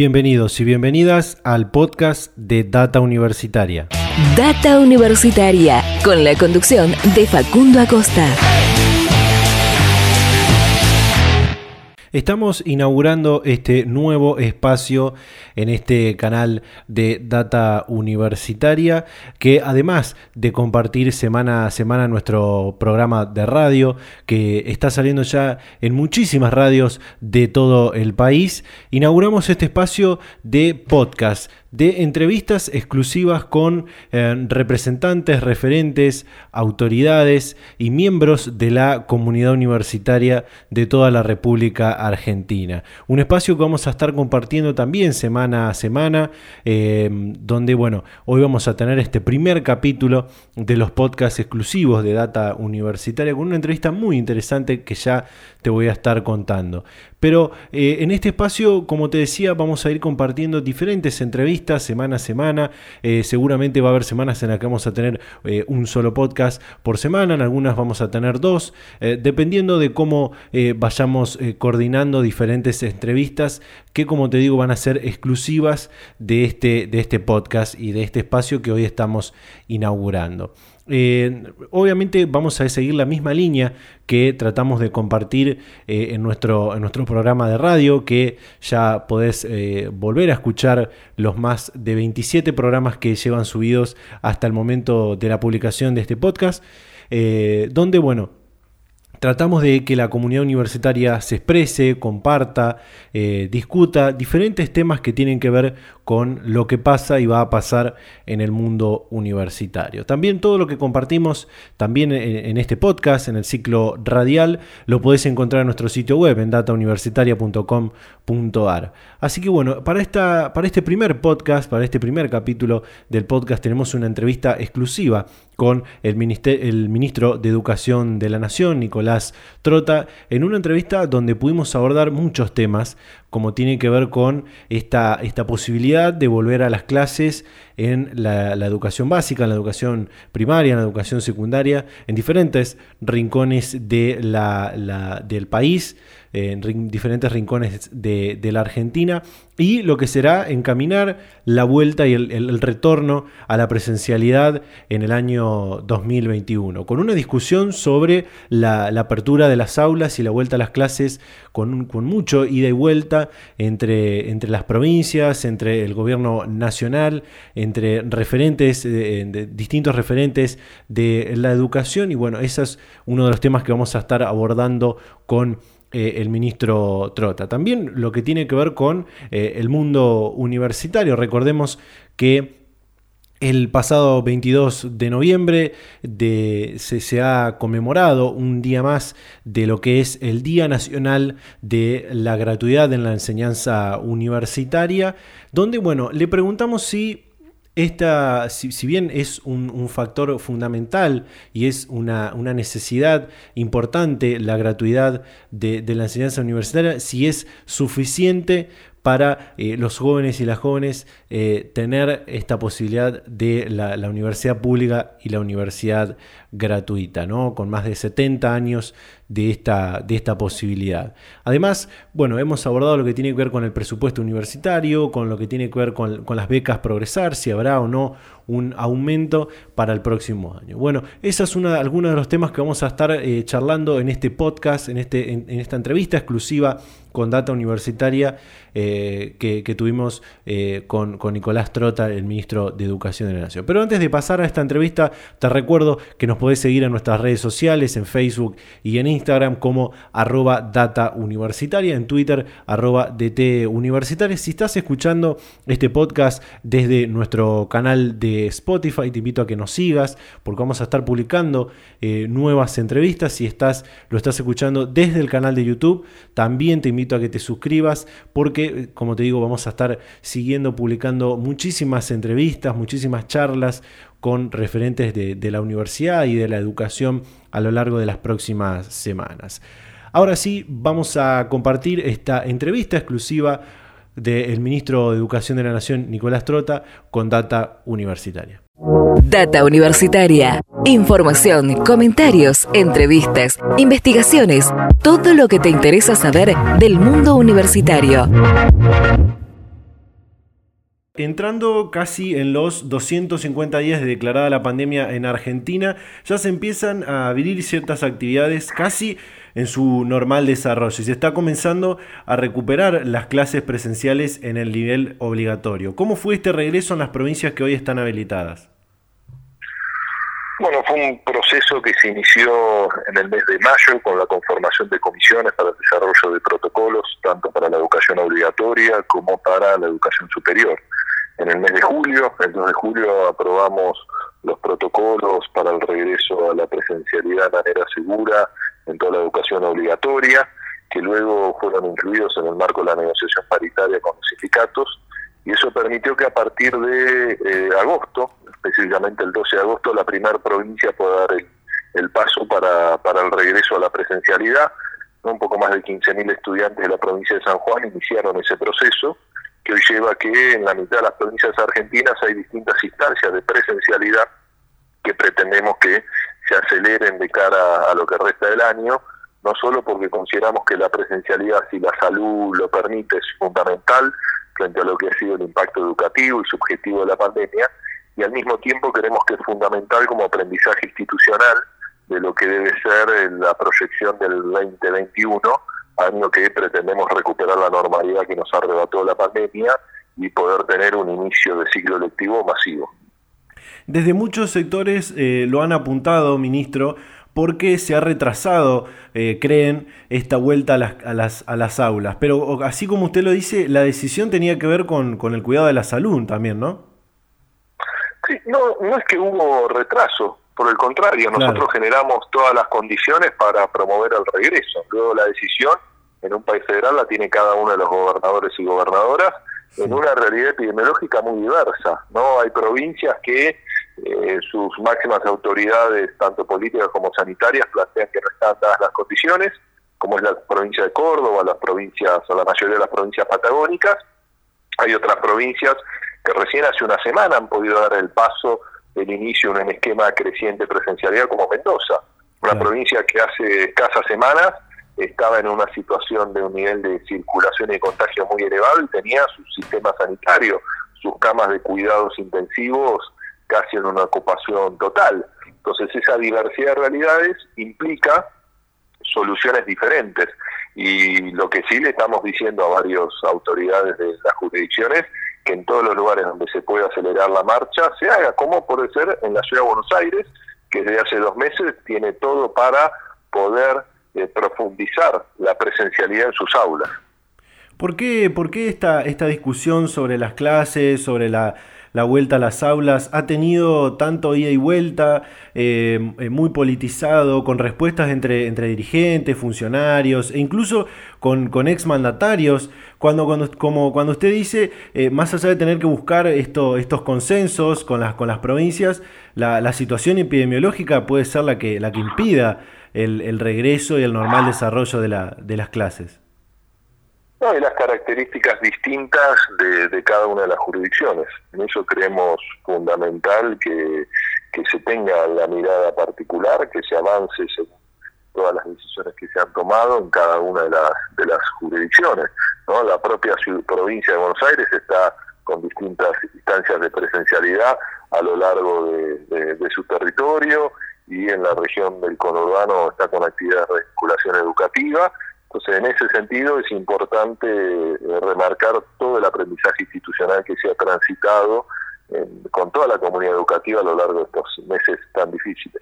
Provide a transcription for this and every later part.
Bienvenidos y bienvenidas al podcast de Data Universitaria. Data Universitaria, con la conducción de Facundo Acosta. Estamos inaugurando este nuevo espacio en este canal de Data Universitaria que además de compartir semana a semana nuestro programa de radio que está saliendo ya en muchísimas radios de todo el país, inauguramos este espacio de podcast de entrevistas exclusivas con eh, representantes, referentes, autoridades y miembros de la comunidad universitaria de toda la República Argentina. Un espacio que vamos a estar compartiendo también semana a semana, eh, donde, bueno, hoy vamos a tener este primer capítulo de los podcasts exclusivos de Data Universitaria con una entrevista muy interesante que ya te voy a estar contando. Pero eh, en este espacio, como te decía, vamos a ir compartiendo diferentes entrevistas semana a semana. Eh, seguramente va a haber semanas en las que vamos a tener eh, un solo podcast por semana, en algunas vamos a tener dos, dependiendo de cómo vayamos coordinando diferentes entrevistas que, como te digo, van a ser exclusivas de este, de este podcast y de este espacio que hoy estamos inaugurando. Eh, obviamente vamos a seguir la misma línea que tratamos de compartir eh, en, nuestro, en nuestro programa de radio, que ya podés eh, volver a escuchar los más de 27 programas que llevan subidos hasta el momento de la publicación de este podcast, donde, bueno, Tratamos de que la comunidad universitaria se exprese, comparta, discuta diferentes temas que tienen que ver con lo que pasa y va a pasar en el mundo universitario. También todo lo que compartimos también en, este podcast, en el ciclo radial, lo podés encontrar en nuestro sitio web en datauniversitaria.com.ar. Así que bueno, para, esta, para este primer podcast, para este primer capítulo del podcast, tenemos una entrevista exclusiva con el, el ministro de Educación de la Nación, Nicolás Trota, en una entrevista donde pudimos abordar muchos temas, como tiene que ver con esta, esta posibilidad de volver a las clases en la, educación básica, en la educación primaria, en la educación secundaria, en diferentes rincones de la, del país, en diferentes rincones de, la Argentina, y lo que será encaminar la vuelta y el, retorno a la presencialidad en el año 2021, con una discusión sobre la, apertura de las aulas y la vuelta a las clases con, mucho ida y vuelta entre, entre las provincias, entre el gobierno nacional, entre referentes, eh, distintos referentes de la educación, y bueno, ese es uno de los temas que vamos a estar abordando con eh, el ministro Trota. También lo que tiene que ver con eh, el mundo universitario. Recordemos que el pasado 22 de noviembre se, ha conmemorado un día más de lo que es el Día Nacional de la Gratuidad en la Enseñanza Universitaria, donde, bueno, le preguntamos si esta, si, bien es un, factor fundamental y es una, necesidad importante la gratuidad de, la enseñanza universitaria, si es suficiente para eh, los jóvenes y las jóvenes eh, tener esta posibilidad de la, universidad pública y la universidad gratuita, ¿no? con más de 70 años de esta, de esta posibilidad. Además, bueno, hemos abordado lo que tiene que ver con el presupuesto universitario, con lo que tiene que ver con, las becas progresar, si habrá o no un aumento para el próximo año. Bueno, esa es una, algunos de los temas que vamos a estar eh, charlando en este podcast, en, este, en, esta entrevista exclusiva con Data Universitaria eh, que, tuvimos eh, con, con Nicolás Trota, el ministro de Educación de la Nación. Pero antes de pasar a esta entrevista, te recuerdo que nos podés seguir en nuestras redes sociales, en Facebook y en Instagram como arroba data universitaria, en Twitter arroba DT universitaria. Si estás escuchando este podcast desde nuestro canal de Spotify, te invito a que nos sigas porque vamos a estar publicando eh, nuevas entrevistas. Si estás, lo estás escuchando desde el canal de YouTube, también te invito a que te suscribas porque, eh, como te digo, vamos a estar siguiendo publicando muchísimas entrevistas, muchísimas charlas, con referentes de, la universidad y de la educación a lo largo de las próximas semanas. Ahora sí, vamos a compartir esta entrevista exclusiva del ministro de Educación de la Nación, Nicolás Trota, con Data Universitaria. Data Universitaria. Información, comentarios, entrevistas, investigaciones, todo lo que te interesa saber del mundo universitario. entrando casi en los 250 días de declarada la pandemia en Argentina, ya se empiezan a abrir ciertas actividades casi en su normal desarrollo y se está comenzando a recuperar las clases presenciales en el nivel obligatorio. ¿Cómo fue este regreso en las provincias que hoy están habilitadas? Bueno, fue un proceso que se inició en el mes de mayo con la conformación de comisiones para el desarrollo de protocolos, tanto para la educación obligatoria como para la educación superior. En el mes de julio, el 2 de julio, aprobamos los protocolos para el regreso a la presencialidad de manera segura en toda la educación obligatoria, que luego fueron incluidos en el marco de la negociación paritaria con los sindicatos, y eso permitió que a partir de eh, agosto, específicamente el 12 de agosto, la primera provincia pueda dar el, paso para, para, el regreso a la presencialidad. Un poco más de 15.000 estudiantes de la provincia de San Juan iniciaron ese proceso, que hoy lleva a que en la mitad de las provincias argentinas hay distintas instancias de presencialidad que pretendemos que se aceleren de cara a lo que resta del año, no solo porque consideramos que la presencialidad, si la salud lo permite, es fundamental frente a lo que ha sido el impacto educativo y subjetivo de la pandemia, y al mismo tiempo creemos que es fundamental como aprendizaje institucional de lo que debe ser la proyección del 2021, año que pretendemos recuperar la normalidad que nos arrebató la pandemia y poder tener un inicio de ciclo lectivo masivo. Desde muchos sectores eh, lo han apuntado, ministro, porque se ha retrasado, eh, creen, esta vuelta a las, a, las, a las aulas. Pero así como usted lo dice, la decisión tenía que ver con, con el cuidado de la salud también, ¿no? no, no es que hubo retraso, por el contrario, nosotros generamos todas las condiciones para promover el regreso. Luego la decisión en un país federal la tiene cada uno de los gobernadores y gobernadoras en una realidad epidemiológica muy diversa. No hay provincias que eh, sus máximas autoridades, tanto políticas como sanitarias, plantean que no están dadas las condiciones, como es la provincia de Córdoba, las provincias o la mayoría de las provincias patagónicas. Hay otras provincias que recién hace una semana han podido dar el paso del inicio de un esquema creciente presencialidad como Mendoza, una provincia que hace escasas semanas estaba en una situación de un nivel de circulación y contagio muy elevado y tenía su sistema sanitario, sus camas de cuidados intensivos casi en una ocupación total. Entonces esa diversidad de realidades implica soluciones diferentes y lo que sí le estamos diciendo a varias autoridades de las jurisdicciones que en todos los lugares donde se pueda acelerar la marcha se haga, como puede ser en la ciudad de Buenos Aires, que desde hace dos meses tiene todo para poder eh, profundizar la presencialidad en sus aulas. ¿Por qué, por qué esta, esta discusión sobre las clases, sobre la, la vuelta a las aulas, ha tenido tanto ida y vuelta, eh, eh, muy politizado, con respuestas entre, entre dirigentes, funcionarios e incluso con, con exmandatarios. Cuando, cuando, como cuando usted dice, eh, más allá de tener que buscar esto, estos consensos con las, con las provincias, la, la, situación epidemiológica puede ser la que, la que impida el, el regreso y el normal desarrollo de, la, de las clases. No, y las características distintas de, cada una de las jurisdicciones. En eso creemos fundamental que, se tenga la mirada particular, que se avance según todas las decisiones que se han tomado en cada una de las, de las jurisdicciones. ¿no? La propia provincia de Buenos Aires está con distintas instancias de presencialidad a lo largo de, de su territorio y en la región del conurbano está con actividades de vinculación educativa entonces, en ese sentido es importante eh, remarcar todo el aprendizaje institucional que se ha transitado con toda la comunidad educativa a lo largo de estos meses tan difíciles.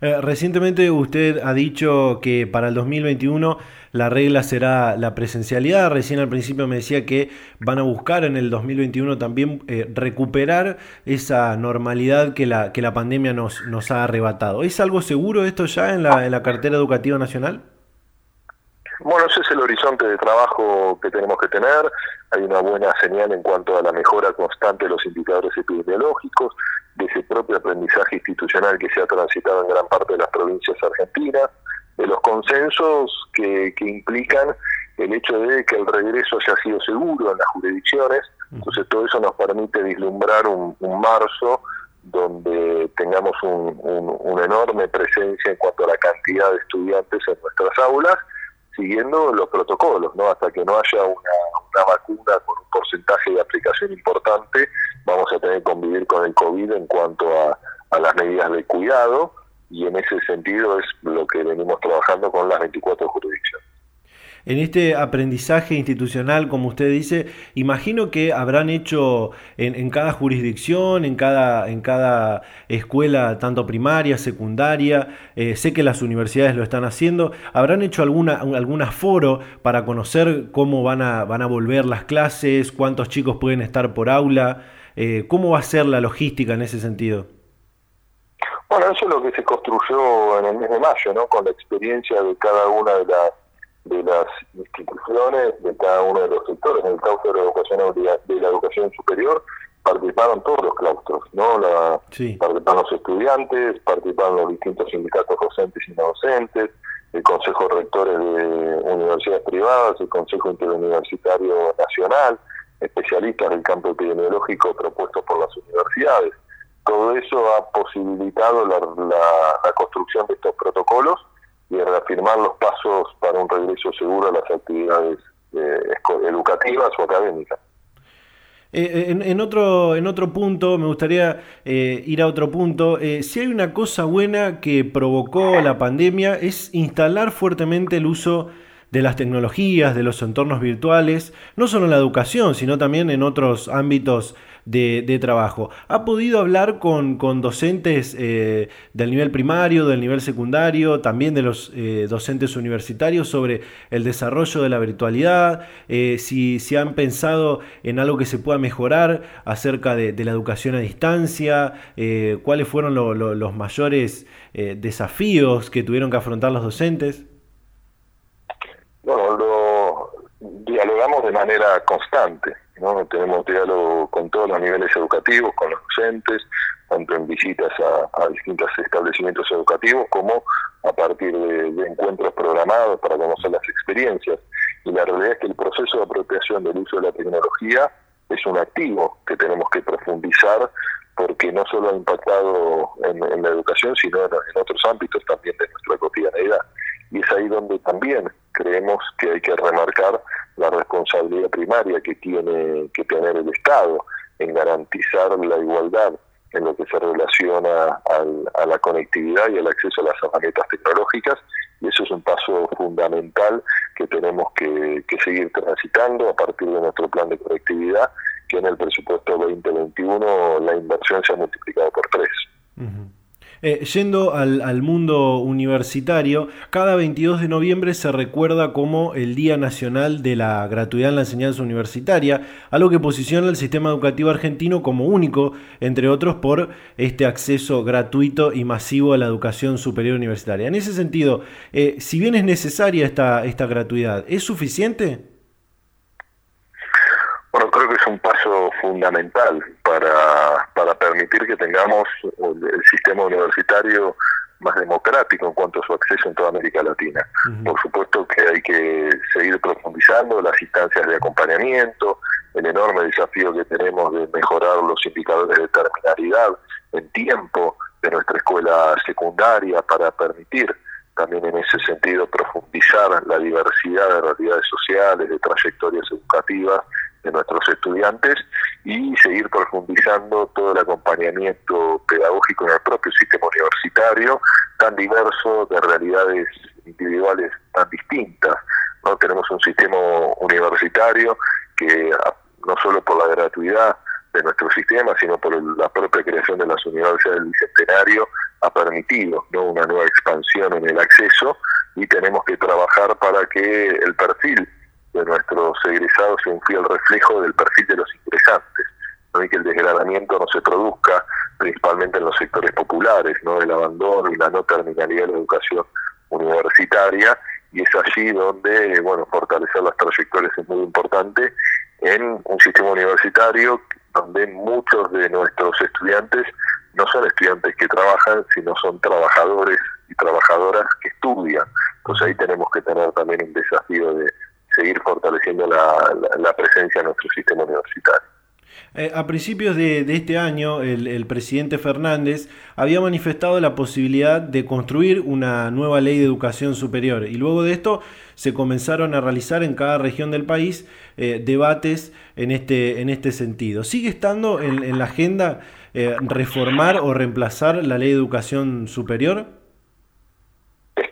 Eh, recientemente usted ha dicho que para el 2021 la regla será la presencialidad. Recién al principio me decía que van a buscar en el 2021 también eh, recuperar esa normalidad que la, que la pandemia nos, nos ha arrebatado. ¿Es algo seguro esto ya en la, en la cartera educativa nacional? Bueno, ese es el horizonte de trabajo que tenemos que tener. Hay una buena señal en cuanto a la mejora constante de los indicadores epidemiológicos, de ese propio aprendizaje institucional que se ha transitado en gran parte de las provincias argentinas, de los consensos que, implican el hecho de que el regreso haya sido seguro en las jurisdicciones. Entonces todo eso nos permite vislumbrar un, marzo donde tengamos una enorme presencia en cuanto a la cantidad de estudiantes en nuestras aulas siguiendo los protocolos, ¿no? Hasta que no haya una, una vacuna con un porcentaje de aplicación importante, vamos a tener que convivir con el COVID en cuanto a, a las medidas de cuidado y en ese sentido es lo que venimos trabajando con las 24 jurisdicciones. En este aprendizaje institucional, como usted dice, imagino que habrán hecho en, cada jurisdicción, en cada, en cada escuela, tanto primaria, secundaria, eh, sé que las universidades lo están haciendo, habrán hecho alguna, algún aforo para conocer cómo van a, van a volver las clases, cuántos chicos pueden estar por aula, eh, cómo va a ser la logística en ese sentido. Bueno, eso es lo que se construyó en el mes de mayo, ¿no? Con la experiencia de cada una de las de las instituciones, de cada uno de los sectores. En el claustro de la educación, de la educación superior participaron todos los claustros, ¿no? La, Participaron los estudiantes, participaron los distintos sindicatos docentes y no docentes, el Consejo de Rectores de Universidades Privadas, el Consejo Interuniversitario Nacional, especialistas del campo epidemiológico propuestos por las universidades. Todo eso ha posibilitado la, la construcción de estos protocolos y reafirmar los pasos para un regreso seguro a las actividades eh, educativas o académicas. Eh, en, en, otro, en otro punto, me gustaría eh, ir a otro punto. si hay una cosa buena que provocó la pandemia es instalar fuertemente el uso de las tecnologías, de los entornos virtuales, no solo en la educación, sino también en otros ámbitos de, trabajo. ¿Ha podido hablar con, docentes eh, del nivel primario, del nivel secundario, también de los eh, docentes universitarios sobre el desarrollo de la virtualidad? Eh, si, si, han pensado en algo que se pueda mejorar acerca de, la educación a distancia, cuáles fueron los mayores desafíos que tuvieron que afrontar los docentes. Bueno, lo dialogamos de manera constante. ¿No? Tenemos diálogo con todos los niveles educativos, con los docentes, tanto en visitas a, distintos establecimientos educativos como a partir de, encuentros programados para conocer las experiencias. Y la realidad es que el proceso de apropiación del uso de la tecnología es un activo que tenemos que profundizar porque no solo ha impactado en, la educación, sino en, en, otros ámbitos también de nuestra cotidianidad. Y es ahí donde también creemos que hay que remarcar la responsabilidad primaria que tiene que tener el Estado en garantizar la igualdad en lo que se relaciona a la conectividad y al acceso a las herramientas tecnológicas y eso es un paso fundamental que tenemos que, seguir transitando a partir de nuestro plan de conectividad que en el presupuesto 2021 la inversión se ha multiplicado por tres. Eh, yendo al, mundo universitario, cada 22 de noviembre se recuerda como el Día Nacional de la Gratuidad en la Enseñanza Universitaria, algo que posiciona al sistema educativo argentino como único, entre otros, por este acceso gratuito y masivo a la educación superior universitaria. En ese sentido, eh, si bien es necesaria esta, esta gratuidad, ¿es suficiente? Bueno, creo que es un paso fundamental para, para permitir que tengamos el sistema universitario más democrático en cuanto a su acceso en toda América Latina. Por supuesto que hay que seguir profundizando las instancias de acompañamiento, el enorme desafío que tenemos de mejorar los indicadores de terminalidad en tiempo de nuestra escuela secundaria para permitir también en ese sentido profundizar la diversidad de realidades sociales, de trayectorias educativas de nuestros estudiantes y seguir profundizando todo el acompañamiento pedagógico en el propio sistema universitario, tan diverso, de realidades individuales tan distintas. no Tenemos un sistema universitario que no solo por la gratuidad de nuestro sistema, sino por la propia creación de las universidades del Bicentenario, ha permitido ¿no? una nueva expansión en el acceso y tenemos que trabajar para que el perfil de nuestros egresados sea un fiel reflejo del perfil de los ingresantes, ¿no? y que el desgradamiento no se produzca principalmente en los sectores populares, no el abandono y la no terminalidad de la educación universitaria, y es allí donde, bueno, fortalecer las trayectorias es muy importante en un sistema universitario donde muchos de nuestros estudiantes no son estudiantes que trabajan, sino son trabajadores y trabajadoras que estudian. Entonces ahí tenemos que tener también un desafío de seguir fortaleciendo la, presencia en nuestro sistema universitario. Eh, a principios de, este año, el, presidente Fernández había manifestado la posibilidad de construir una nueva ley de educación superior y luego de esto se comenzaron a realizar en cada región del país eh, debates en este, en este sentido. ¿Sigue estando en, la agenda eh, reformar o reemplazar la ley de educación superior?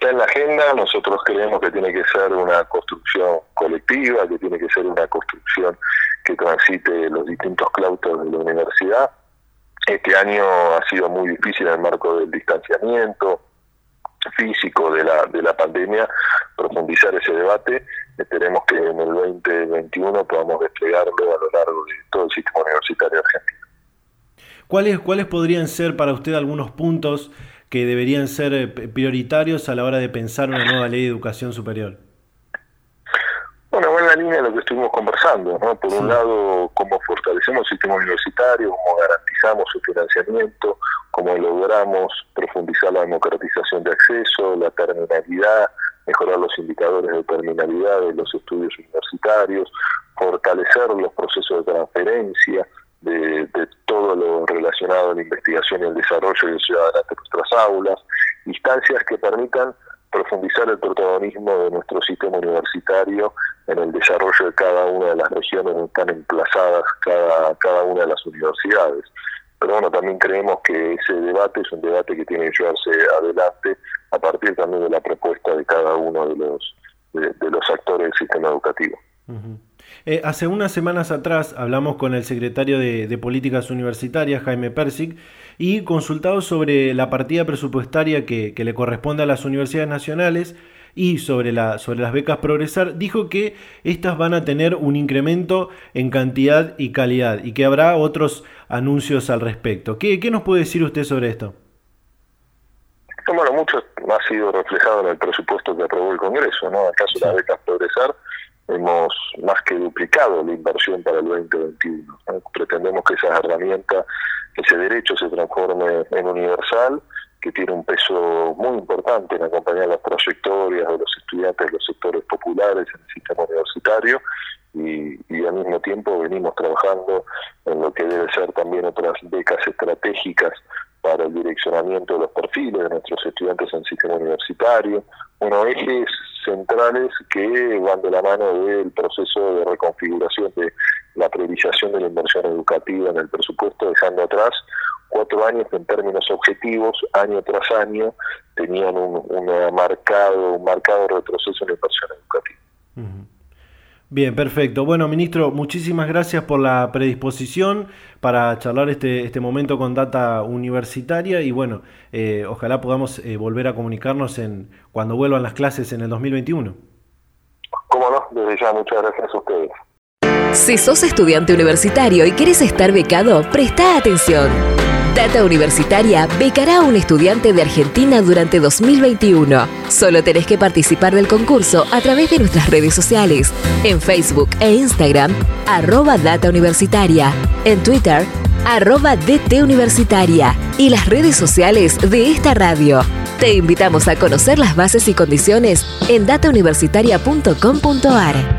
En la agenda, nosotros creemos que tiene que ser una construcción colectiva, que tiene que ser una construcción que transite los distintos claustros de la universidad. Este año ha sido muy difícil en el marco del distanciamiento físico de la, de la pandemia, profundizar ese debate. Esperemos que en el 2021 podamos desplegarlo a lo largo de todo el sistema universitario argentino. ¿Cuáles, ¿Cuáles podrían ser para usted algunos puntos que deberían ser eh, prioritarios a la hora de pensar una nueva ley de educación superior? Bueno, va en la línea de lo que estuvimos conversando, ¿no? Por un lado, cómo fortalecemos el sistema universitario, cómo garantizamos su financiamiento, cómo logramos profundizar la democratización de acceso, la terminalidad, mejorar los indicadores de terminalidad de los estudios universitarios, fortalecer los procesos de transferencia de, de todo lo relacionado a la investigación y el desarrollo y el ciudadano de nuestras aulas, instancias que permitan profundizar el protagonismo de nuestro sistema universitario en el desarrollo de cada una de las regiones donde están emplazadas cada, cada una de las universidades. Pero bueno, también creemos que ese debate es un debate que tiene que llevarse adelante a partir también de la propuesta de cada uno de los, de, los actores del sistema educativo. Eh, hace unas semanas atrás hablamos con el secretario de, Políticas Universitarias, Jaime Persig, y consultado sobre la partida presupuestaria que, le corresponde a las universidades nacionales y sobre, la, sobre las becas Progresar, dijo que estas van a tener un incremento en cantidad y calidad y que habrá otros anuncios al respecto. ¿Qué, qué nos puede decir usted sobre esto? Bueno, mucho ha sido reflejado en el presupuesto que aprobó el Congreso, ¿no? Acaso las becas Progresar hemos más que duplicado la inversión para el 2021. Pretendemos que esa herramienta, ese derecho se transforme en universal, que tiene un peso muy importante en acompañar las trayectorias de los estudiantes de los sectores populares en el sistema universitario y, y al mismo tiempo venimos trabajando en lo que debe ser también otras becas estratégicas para el direccionamiento de los perfiles de nuestros estudiantes en el sistema universitario, unos ejes centrales que van de la mano del proceso de reconfiguración de la priorización de la inversión educativa en el presupuesto, dejando atrás cuatro años que en términos objetivos, año tras año, tenían un, marcado, un marcado retroceso en la inversión educativa. Bien, perfecto. Bueno, ministro, muchísimas gracias por la predisposición para charlar este, este momento con Data Universitaria y bueno, eh, ojalá podamos eh, volver a comunicarnos en cuando vuelvan las clases en el 2021. Cómo no, desde ya muchas gracias a ustedes. Si sos estudiante universitario y quieres estar becado, presta atención. Data Universitaria becará a un estudiante de Argentina durante 2021. Solo tenés que participar del concurso a través de nuestras redes sociales. En Facebook e Instagram, arroba Data Universitaria. En Twitter, arroba DT Universitaria. Y las redes sociales de esta radio. Te invitamos a conocer las bases y condiciones en datauniversitaria.com.ar.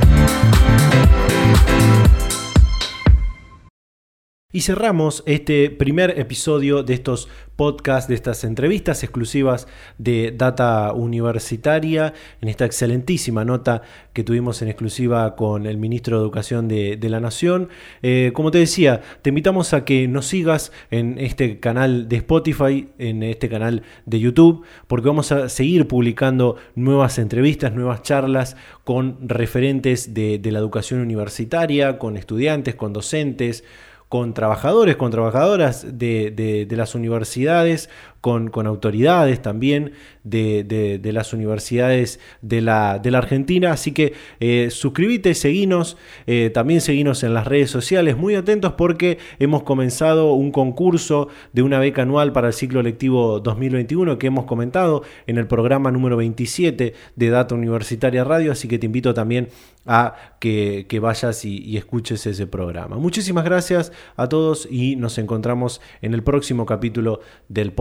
Y cerramos este primer episodio de estos podcasts, de estas entrevistas exclusivas de Data Universitaria, en esta excelentísima nota que tuvimos en exclusiva con el ministro de Educación de, la Nación. Eh, como te decía, te invitamos a que nos sigas en este canal de Spotify, en este canal de YouTube, porque vamos a seguir publicando nuevas entrevistas, nuevas charlas con referentes de la educación universitaria, con estudiantes, con docentes con trabajadores, con trabajadoras de, las universidades, con, autoridades también de, las universidades de la, Argentina. Así que eh, suscríbete, seguinos, eh, también seguinos en las redes sociales, muy atentos porque hemos comenzado un concurso de una beca anual para el ciclo lectivo 2021 que hemos comentado en el programa número 27 de Data Universitaria Radio, así que te invito también a que, vayas y escuches ese programa. Muchísimas gracias a todos y nos encontramos en el próximo capítulo del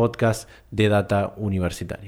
de Data Universitaria.